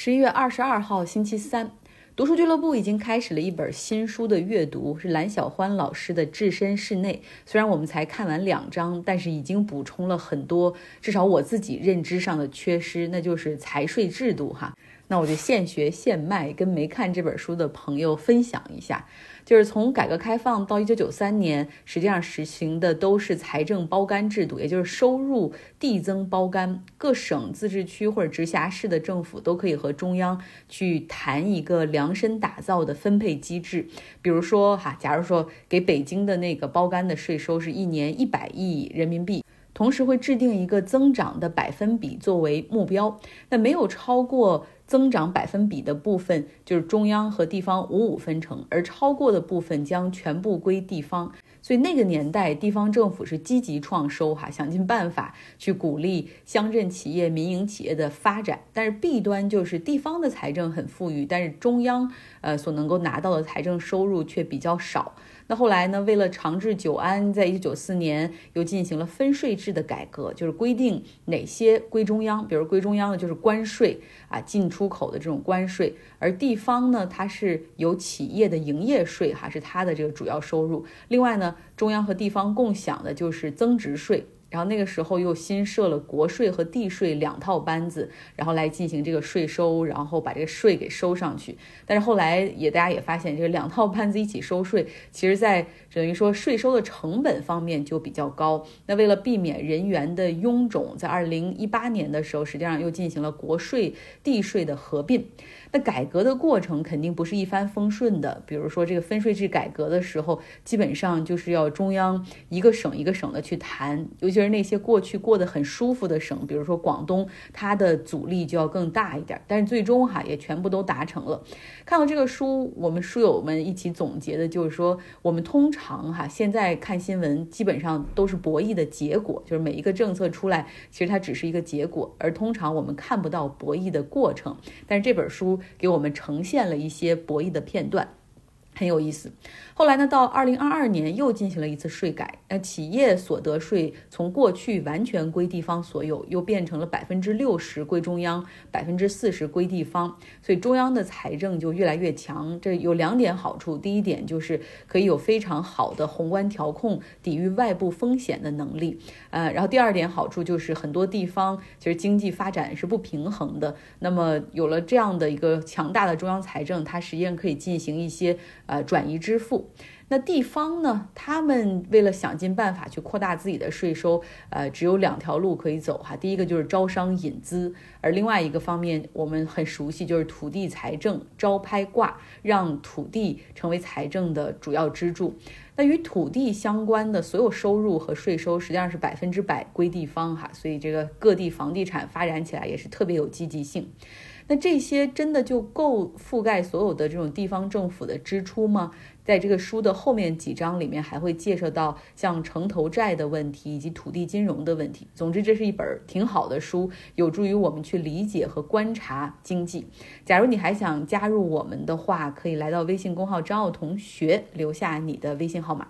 十一月二十二号，星期三，读书俱乐部已经开始了一本新书的阅读，是蓝小欢老师的《置身室内》。虽然我们才看完两章，但是已经补充了很多，至少我自己认知上的缺失，那就是财税制度哈。那我就现学现卖，跟没看这本书的朋友分享一下。就是从改革开放到一九九三年，实际上实行的都是财政包干制度，也就是收入递增包干，各省、自治区或者直辖市的政府都可以和中央去谈一个量身打造的分配机制。比如说哈，假如说给北京的那个包干的税收是一年一百亿人民币。同时会制定一个增长的百分比作为目标，那没有超过增长百分比的部分，就是中央和地方五五分成，而超过的部分将全部归地方。所以那个年代，地方政府是积极创收，哈，想尽办法去鼓励乡镇企业、民营企业的发展。但是弊端就是地方的财政很富裕，但是中央呃所能够拿到的财政收入却比较少。那后来呢？为了长治久安，在一九九四年又进行了分税制的改革，就是规定哪些归中央，比如归中央的就是关税啊，进出口的这种关税，而地方呢，它是有企业的营业税，哈，是它的这个主要收入。另外呢，中央和地方共享的就是增值税。然后那个时候又新设了国税和地税两套班子，然后来进行这个税收，然后把这个税给收上去。但是后来也大家也发现，这个两套班子一起收税，其实在等于说税收的成本方面就比较高。那为了避免人员的臃肿，在二零一八年的时候，实际上又进行了国税地税的合并。那改革的过程肯定不是一帆风顺的。比如说这个分税制改革的时候，基本上就是要中央一个省一个省的去谈，尤其是那些过去过得很舒服的省，比如说广东，它的阻力就要更大一点。但是最终哈也全部都达成了。看到这个书，我们书友们一起总结的就是说，我们通常哈现在看新闻基本上都是博弈的结果，就是每一个政策出来，其实它只是一个结果，而通常我们看不到博弈的过程。但是这本书。给我们呈现了一些博弈的片段。很有意思。后来呢，到二零二二年又进行了一次税改，那企业所得税从过去完全归地方所有，又变成了百分之六十归中央，百分之四十归地方。所以中央的财政就越来越强。这有两点好处：第一点就是可以有非常好的宏观调控、抵御外部风险的能力。呃，然后第二点好处就是很多地方其实经济发展是不平衡的。那么有了这样的一个强大的中央财政，它实际上可以进行一些。呃，转移支付，那地方呢？他们为了想尽办法去扩大自己的税收，呃，只有两条路可以走哈。第一个就是招商引资，而另外一个方面我们很熟悉，就是土地财政招拍挂，让土地成为财政的主要支柱。那与土地相关的所有收入和税收，实际上是百分之百归地方哈。所以这个各地房地产发展起来也是特别有积极性。那这些真的就够覆盖所有的这种地方政府的支出吗？在这个书的后面几章里面，还会介绍到像城投债的问题以及土地金融的问题。总之，这是一本挺好的书，有助于我们去理解和观察经济。假如你还想加入我们的话，可以来到微信公号张奥同学，留下你的微信号码。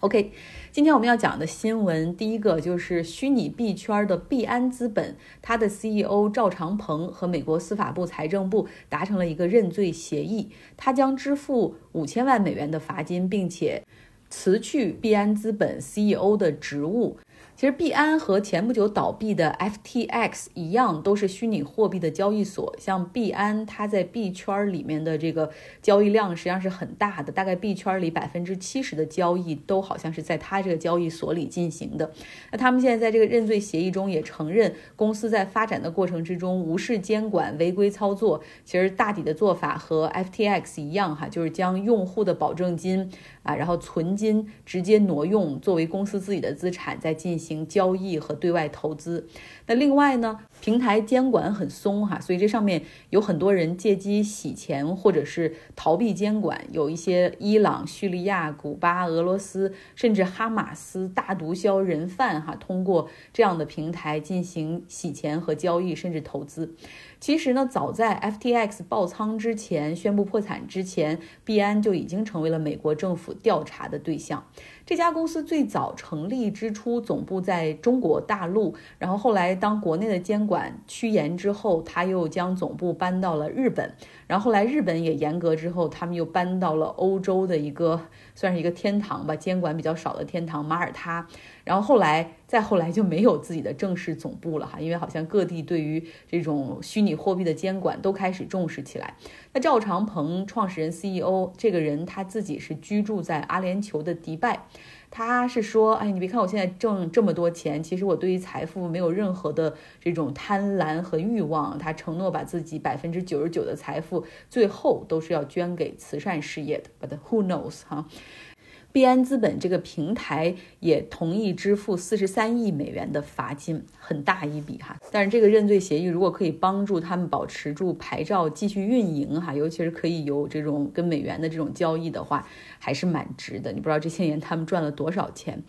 OK，今天我们要讲的新闻，第一个就是虚拟币圈的币安资本，它的 CEO 赵长鹏和美国司法部、财政部达成了一个认罪协议，他将支付五千万美元的罚金，并且辞去币安资本 CEO 的职务。其实币安和前不久倒闭的 FTX 一样，都是虚拟货币的交易所。像币安，它在币圈里面的这个交易量实际上是很大的，大概币圈里百分之七十的交易都好像是在它这个交易所里进行的。那他们现在在这个认罪协议中也承认，公司在发展的过程之中无视监管、违规操作。其实大抵的做法和 FTX 一样，哈，就是将用户的保证金啊，然后存金直接挪用作为公司自己的资产，在进行。行交易和对外投资，那另外呢，平台监管很松哈，所以这上面有很多人借机洗钱或者是逃避监管，有一些伊朗、叙利亚、古巴、俄罗斯，甚至哈马斯大毒枭人贩哈，通过这样的平台进行洗钱和交易，甚至投资。其实呢，早在 FTX 爆仓之前，宣布破产之前，币安就已经成为了美国政府调查的对象。这家公司最早成立之初，总部在中国大陆，然后后来当国内的监管趋严之后，他又将总部搬到了日本，然后后来日本也严格之后，他们又搬到了欧洲的一个算是一个天堂吧，监管比较少的天堂马耳他，然后后来再后来就没有自己的正式总部了哈，因为好像各地对于这种虚拟货币的监管都开始重视起来。那赵长鹏创始人 CEO 这个人他自己是居住在阿联酋的迪拜，他是说，哎，你别看我现在挣这么多钱，其实我对于财富没有任何的这种贪婪和欲望。他承诺把自己百分之九十九的财富最后都是要捐给慈善事业的。But who knows 哈？币安资本这个平台也同意支付四十三亿美元的罚金，很大一笔哈。但是这个认罪协议如果可以帮助他们保持住牌照继续运营哈，尤其是可以有这种跟美元的这种交易的话，还是蛮值的。你不知道这些年他们赚了多少钱。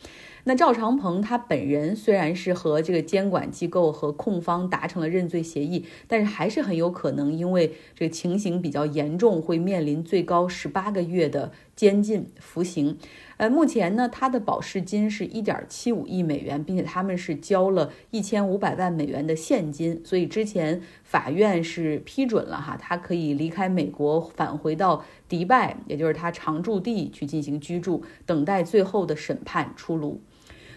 那赵长鹏他本人虽然是和这个监管机构和控方达成了认罪协议，但是还是很有可能因为这个情形比较严重，会面临最高十八个月的监禁服刑。呃，目前呢，他的保释金是一点七五亿美元，并且他们是交了一千五百万美元的现金，所以之前法院是批准了哈，他可以离开美国返回到迪拜，也就是他常驻地去进行居住，等待最后的审判出炉。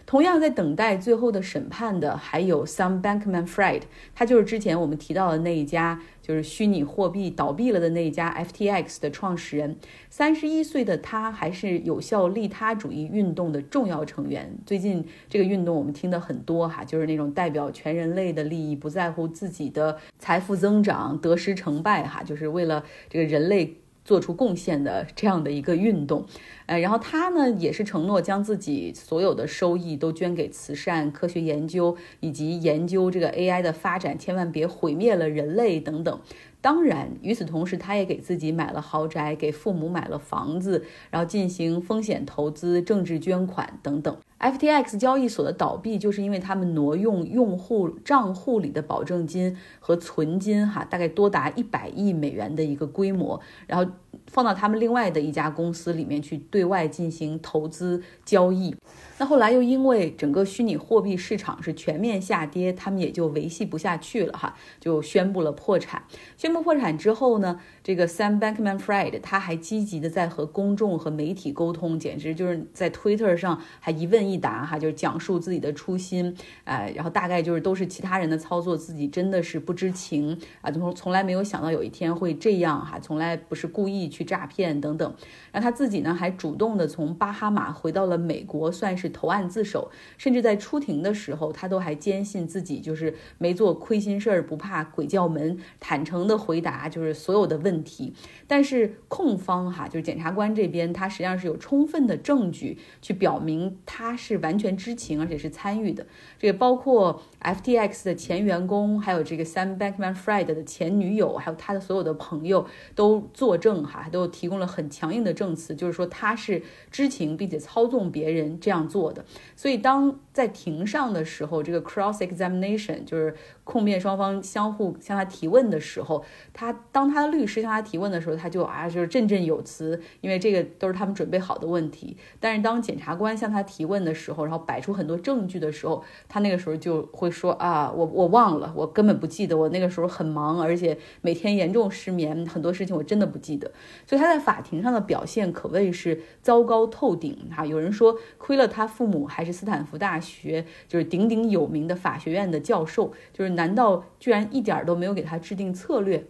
同样在等待最后的审判的还有 Sam Bankman-Fried，他就是之前我们提到的那一家就是虚拟货币倒闭了的那一家 FTX 的创始人。三十一岁的他还是有效利他主义运动的重要成员。最近这个运动我们听的很多哈，就是那种代表全人类的利益，不在乎自己的财富增长得失成败哈，就是为了这个人类。做出贡献的这样的一个运动，呃，然后他呢也是承诺将自己所有的收益都捐给慈善、科学研究以及研究这个 AI 的发展，千万别毁灭了人类等等。当然，与此同时，他也给自己买了豪宅，给父母买了房子，然后进行风险投资、政治捐款等等。FTX 交易所的倒闭，就是因为他们挪用用户账户里的保证金和存金，哈，大概多达一百亿美元的一个规模，然后放到他们另外的一家公司里面去对外进行投资交易。那后来又因为整个虚拟货币市场是全面下跌，他们也就维系不下去了哈，就宣布了破产。宣布破产之后呢，这个 Sam Bankman-Fried 他还积极的在和公众和媒体沟通，简直就是在 Twitter 上还一问一答哈，就是讲述自己的初心，哎，然后大概就是都是其他人的操作，自己真的是不知情啊，从从来没有想到有一天会这样哈，从来不是故意去诈骗等等。然后他自己呢还主动的从巴哈马回到了美国，算是。投案自首，甚至在出庭的时候，他都还坚信自己就是没做亏心事儿，不怕鬼叫门，坦诚的回答就是所有的问题。但是控方哈，就是检察官这边，他实际上是有充分的证据去表明他是完全知情，而且是参与的。这个包括 FTX 的前员工，还有这个 Sam Bankman-Fried 的前女友，还有他的所有的朋友都作证哈，都提供了很强硬的证词，就是说他是知情并且操纵别人这样做。做的，所以当在庭上的时候，这个 cross examination 就是控辩双方相互向他提问的时候，他当他的律师向他提问的时候，他就啊就是振振有词，因为这个都是他们准备好的问题。但是当检察官向他提问的时候，然后摆出很多证据的时候，他那个时候就会说啊，我我忘了，我根本不记得，我那个时候很忙，而且每天严重失眠，很多事情我真的不记得。所以他在法庭上的表现可谓是糟糕透顶哈。有人说亏了他。父母还是斯坦福大学就是鼎鼎有名的法学院的教授，就是难道居然一点都没有给他制定策略？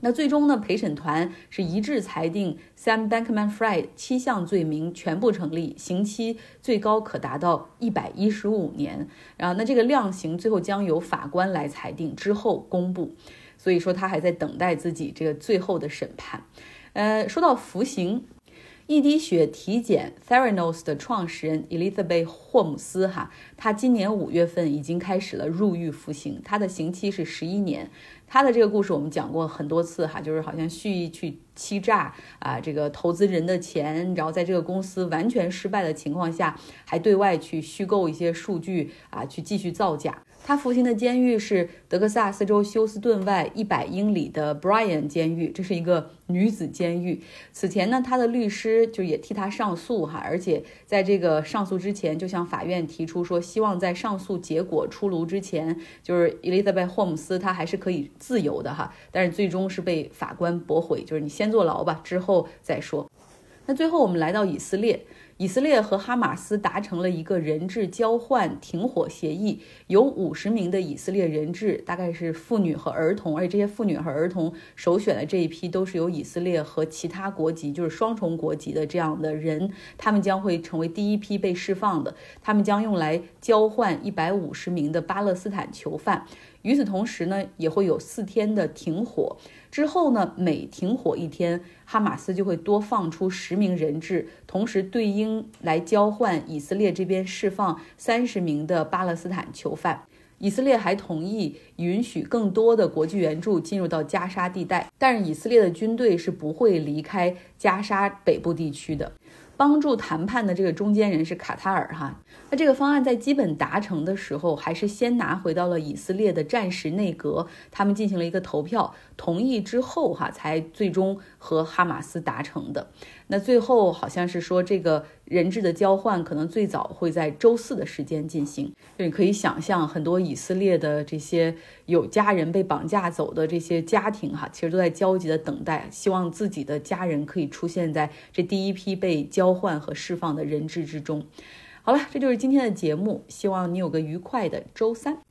那最终呢？陪审团是一致裁定 Sam Bankman-Fried 七项罪名全部成立，刑期最高可达到一百一十五年。然后，那这个量刑最后将由法官来裁定，之后公布。所以说，他还在等待自己这个最后的审判。呃，说到服刑。一滴血体检 Theranos 的创始人 Elizabeth 霍姆斯哈，他今年五月份已经开始了入狱服刑，他的刑期是十一年。他的这个故事我们讲过很多次哈，就是好像蓄意去欺诈啊这个投资人的钱，然后在这个公司完全失败的情况下，还对外去虚构一些数据啊，去继续造假。他服刑的监狱是德克萨斯州休斯顿外一百英里的 Bryan 监狱，这是一个女子监狱。此前呢，他的律师就也替他上诉哈，而且在这个上诉之前，就向法院提出说，希望在上诉结果出炉之前，就是 Elizabeth Holmes 他还是可以自由的哈。但是最终是被法官驳回，就是你先坐牢吧，之后再说。那最后我们来到以色列。以色列和哈马斯达成了一个人质交换停火协议，有五十名的以色列人质，大概是妇女和儿童，而且这些妇女和儿童首选的这一批都是由以色列和其他国籍，就是双重国籍的这样的人，他们将会成为第一批被释放的，他们将用来交换一百五十名的巴勒斯坦囚犯。与此同时呢，也会有四天的停火。之后呢，每停火一天，哈马斯就会多放出十名人质，同时对应来交换以色列这边释放三十名的巴勒斯坦囚犯。以色列还同意允许更多的国际援助进入到加沙地带，但是以色列的军队是不会离开加沙北部地区的。帮助谈判的这个中间人是卡塔尔哈，那这个方案在基本达成的时候，还是先拿回到了以色列的战时内阁，他们进行了一个投票，同意之后哈，才最终和哈马斯达成的。那最后好像是说，这个人质的交换可能最早会在周四的时间进行。就你可以想象，很多以色列的这些有家人被绑架走的这些家庭，哈，其实都在焦急的等待，希望自己的家人可以出现在这第一批被交换和释放的人质之中。好了，这就是今天的节目，希望你有个愉快的周三。